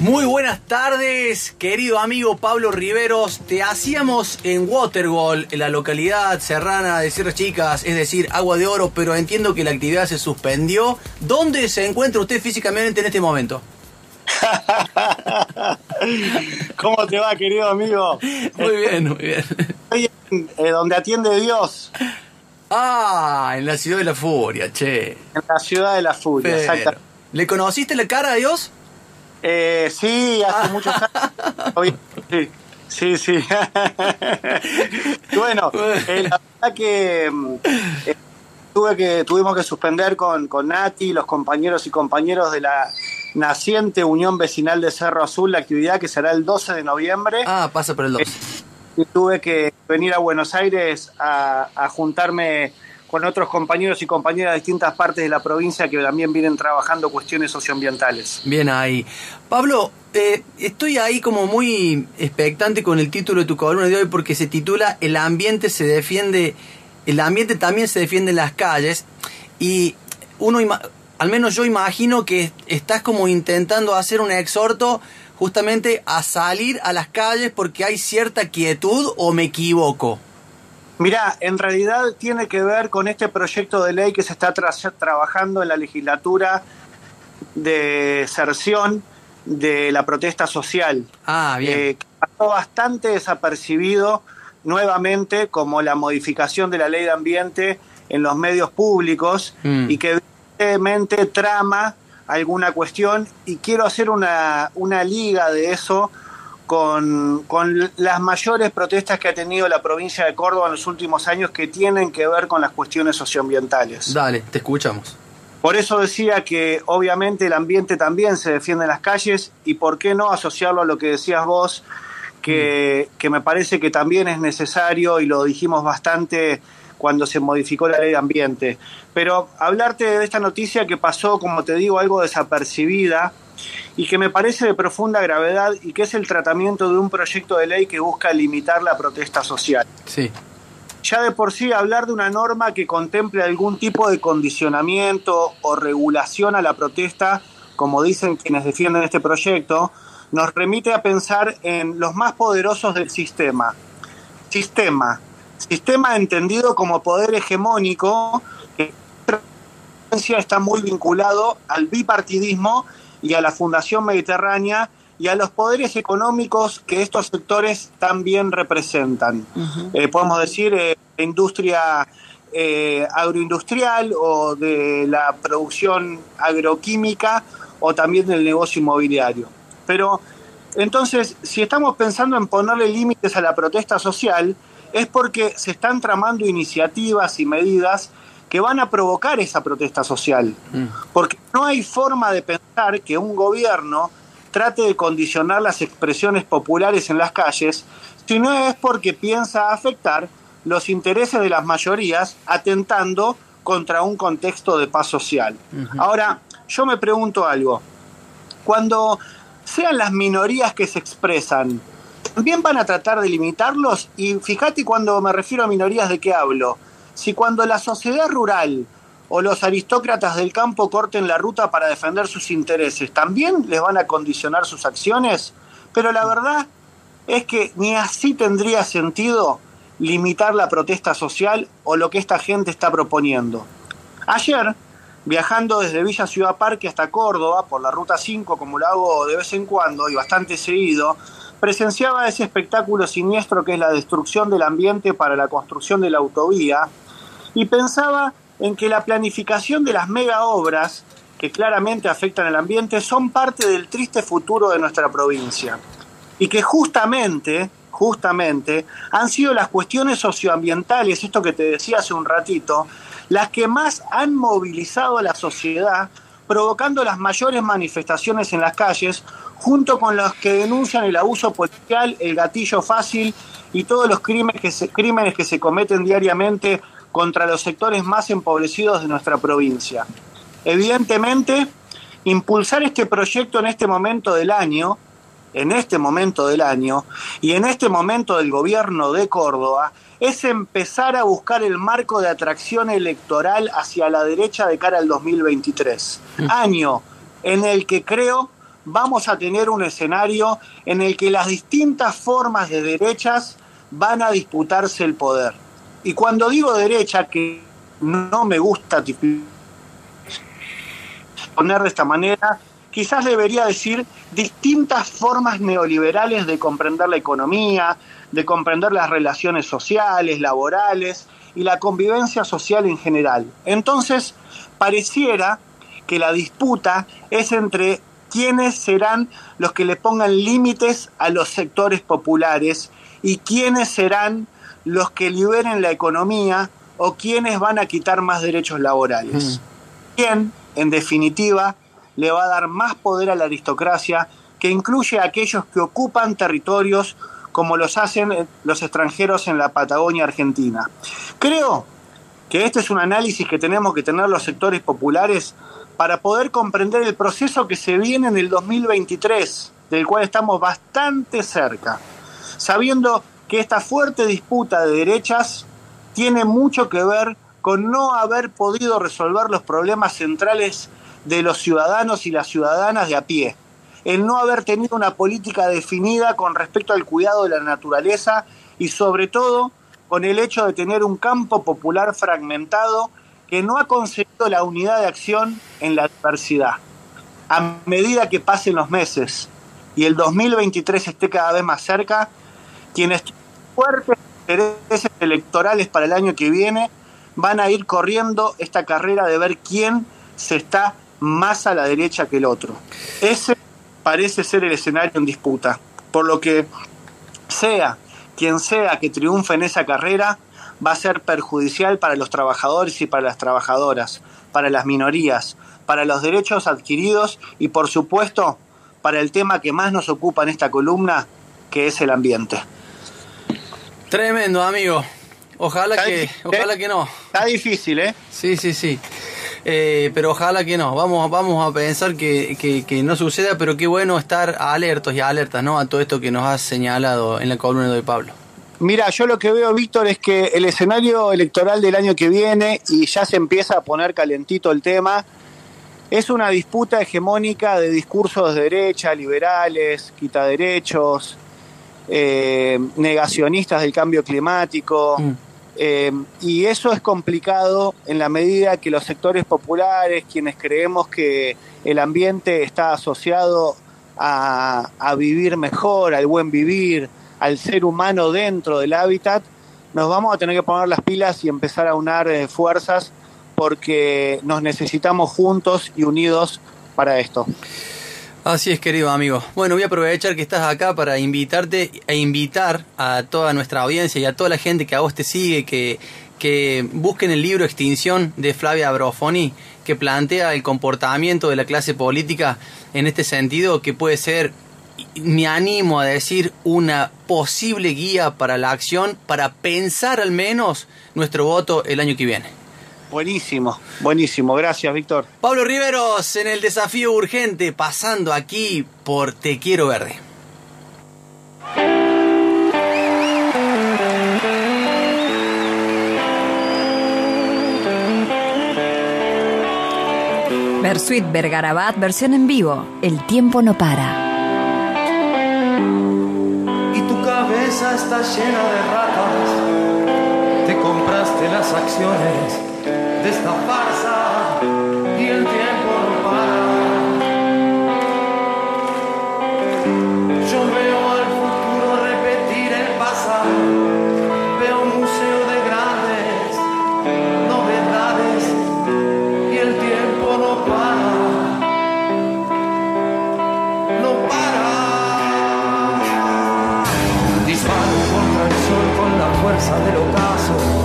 Muy buenas tardes, querido amigo Pablo Riveros. Te hacíamos en Watergol, en la localidad serrana de Sierras Chicas, es decir, Agua de Oro, pero entiendo que la actividad se suspendió. ¿Dónde se encuentra usted físicamente en este momento? ¿Cómo te va, querido amigo? Muy bien, muy bien. Estoy en eh, donde atiende Dios. Ah, en la ciudad de la furia, che. En la ciudad de la furia, exacto. ¿Le conociste la cara a Dios? Eh, sí, hace muchos años. Sí, sí, sí. bueno, eh, la verdad que, mm, eh, tuve que tuvimos que suspender con, con Nati, los compañeros y compañeros de la naciente Unión Vecinal de Cerro Azul, la actividad que será el 12 de noviembre. Ah, pasa por el 12. y tuve que venir a Buenos Aires a, a juntarme con otros compañeros y compañeras de distintas partes de la provincia que también vienen trabajando cuestiones socioambientales. Bien ahí. Pablo, eh, estoy ahí como muy expectante con el título de tu columna de hoy porque se titula El ambiente se defiende, el ambiente también se defiende en las calles y uno, al menos yo imagino que estás como intentando hacer un exhorto justamente a salir a las calles porque hay cierta quietud o me equivoco. Mira, en realidad tiene que ver con este proyecto de ley que se está trabajando en la legislatura de Cerción de la protesta social. Ah, bien. Eh, que pasó bastante desapercibido nuevamente como la modificación de la ley de ambiente en los medios públicos mm. y que evidentemente trama alguna cuestión y quiero hacer una, una liga de eso con, con, las mayores protestas que ha tenido la provincia de Córdoba en los últimos años que tienen que ver con las cuestiones socioambientales. Dale, te escuchamos. Por eso decía que obviamente el ambiente también se defiende en las calles y por qué no asociarlo a lo que decías vos, que, mm. que me parece que también es necesario y lo dijimos bastante cuando se modificó la ley de ambiente. Pero hablarte de esta noticia que pasó, como te digo, algo desapercibida, y que me parece de profunda gravedad y que es el tratamiento de un proyecto de ley que busca limitar la protesta social. Sí. Ya de por sí hablar de una norma que contemple algún tipo de condicionamiento o regulación a la protesta, como dicen quienes defienden este proyecto, nos remite a pensar en los más poderosos del sistema. Sistema. Sistema entendido como poder hegemónico que está muy vinculado al bipartidismo y a la Fundación Mediterránea y a los poderes económicos que estos sectores también representan. Eh, podemos decir eh, industria eh, agroindustrial o de la producción agroquímica o también del negocio inmobiliario. Pero entonces, si estamos pensando en ponerle límites a la protesta social, es porque se están tramando iniciativas y medidas que van a provocar esa protesta social. Mm. Porque no hay forma de pensar que un gobierno trate de condicionar las expresiones populares en las calles, si no es porque piensa afectar los intereses de las mayorías atentando contra un contexto de paz social. Ahora, yo me pregunto algo. Cuando sean las minorías que se expresan, ¿también van a tratar de limitarlos? Y fíjate cuando me refiero a minorías de qué hablo si cuando la sociedad rural o los aristócratas del campo corten la ruta para defender sus intereses, también les van a condicionar sus acciones, pero la verdad es que ni así tendría sentido limitar la protesta social o lo que esta gente está proponiendo. Ayer, viajando desde Villa Ciudad Parque hasta Córdoba por la Ruta 5, como lo hago de vez en cuando y bastante seguido, presenciaba ese espectáculo siniestro que es la destrucción del ambiente para la construcción de la autovía, y pensaba en que la planificación de las mega obras que claramente afectan el ambiente son parte del triste futuro de nuestra provincia. Y que justamente justamente han sido las cuestiones socioambientales, esto que te decía hace un ratito, las que más han movilizado a la sociedad, provocando las mayores manifestaciones en las calles, junto con los que denuncian el abuso policial, el gatillo fácil y todos los crímenes que se, crímenes que se cometen diariamente contra los sectores más empobrecidos de nuestra provincia. Evidentemente, impulsar este proyecto en este momento del año, en este momento del año y en este momento del gobierno de Córdoba, es empezar a buscar el marco de atracción electoral hacia la derecha de cara al 2023. Mm. Año en el que creo vamos a tener un escenario en el que las distintas formas de derechas van a disputarse el poder. Y cuando digo derecha, que no me gusta poner de esta manera, quizás debería decir distintas formas neoliberales de comprender la economía, de comprender las relaciones sociales, laborales y la convivencia social en general. Entonces, pareciera que la disputa es entre quiénes serán los que le pongan límites a los sectores populares y quiénes serán los que liberen la economía o quiénes van a quitar más derechos laborales. Mm. ¿Quién, en definitiva, le va a dar más poder a la aristocracia que incluye a aquellos que ocupan territorios como los hacen eh, los extranjeros en la Patagonia Argentina. Creo que este es un análisis que tenemos que tener los sectores populares para poder comprender el proceso que se viene en el 2023, del cual estamos bastante cerca, sabiendo que esta fuerte disputa de derechas tiene mucho que ver con no haber podido resolver los problemas centrales de los ciudadanos y las ciudadanas de a pie, el no haber tenido una política definida con respecto al cuidado de la naturaleza y sobre todo con el hecho de tener un campo popular fragmentado que no ha conseguido la unidad de acción en la diversidad. A medida que pasen los meses y el 2023 esté cada vez más cerca, quienes fuertes intereses electorales para el año que viene van a ir corriendo esta carrera de ver quién se está más a la derecha que el otro. Ese parece ser el escenario en disputa, por lo que sea quien sea que triunfe en esa carrera, va a ser perjudicial para los trabajadores y para las trabajadoras, para las minorías, para los derechos adquiridos y por supuesto para el tema que más nos ocupa en esta columna, que es el ambiente. Tremendo, amigo. Ojalá que, ojalá que no. Está difícil, ¿eh? Sí, sí, sí. Eh, pero ojalá que no. Vamos, vamos a pensar que, que, no suceda, pero qué bueno estar alertos y alertas, ¿no? A todo esto que nos has señalado en la columna de Pablo. Mira, yo lo que veo, Víctor, es que el escenario electoral del año que viene, y ya se empieza a poner calentito el tema, es una disputa hegemónica de discursos de derecha, liberales, quita derechos, eh, negacionistas del cambio climático. Mm. Eh, y eso es complicado en la medida que los sectores populares, quienes creemos que el ambiente está asociado a, a vivir mejor, al buen vivir, al ser humano dentro del hábitat, nos vamos a tener que poner las pilas y empezar a unar eh, fuerzas porque nos necesitamos juntos y unidos para esto. Así es, querido amigo. Bueno, voy a aprovechar que estás acá para invitarte e invitar a toda nuestra audiencia y a toda la gente que a vos te sigue, que, que busquen el libro Extinción de Flavia Brofoni, que plantea el comportamiento de la clase política en este sentido, que puede ser me animo a decir una posible guía para la acción, para pensar al menos nuestro voto el año que viene. Buenísimo, buenísimo, gracias Víctor. Pablo Riveros en el desafío urgente, pasando aquí por Te Quiero Verde. Versuit Vergarabat, versión en vivo. El tiempo no para. está llena de ratas. Te compraste las acciones esta farsa y el tiempo no para. Yo veo al futuro repetir el pasado. Veo un museo de grandes novedades y el tiempo no para. No para. fuerza del ocaso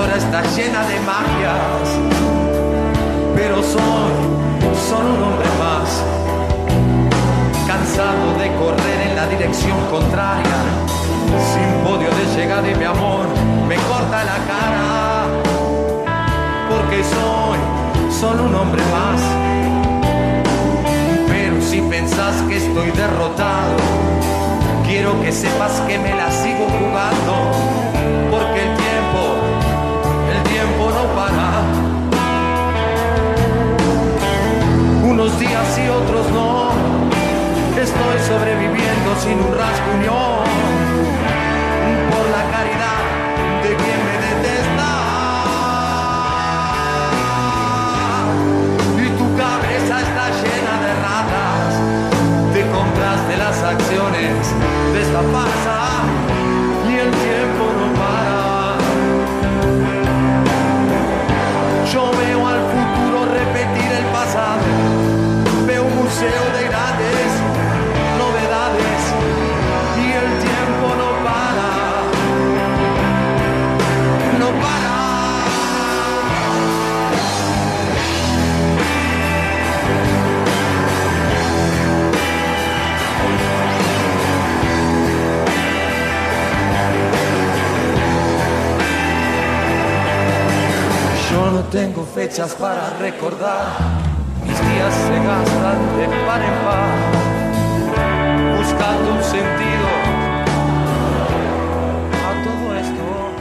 computadora está llena de magias, pero soy solo un hombre más, cansado de correr en la dirección contraria, sin podio de llegar y mi amor me corta la cara, porque soy solo un hombre más. Pero si pensás que estoy derrotado, quiero que sepas que me la sigo jugando Unos días y otros no, estoy sobreviviendo sin un rasguñón por la caridad de quien me detesta. Y tu cabeza está llena de ratas. Te compraste las acciones de esta farsa tengo fechas para recordar, mis días se gastan de par en par, buscando un sentido.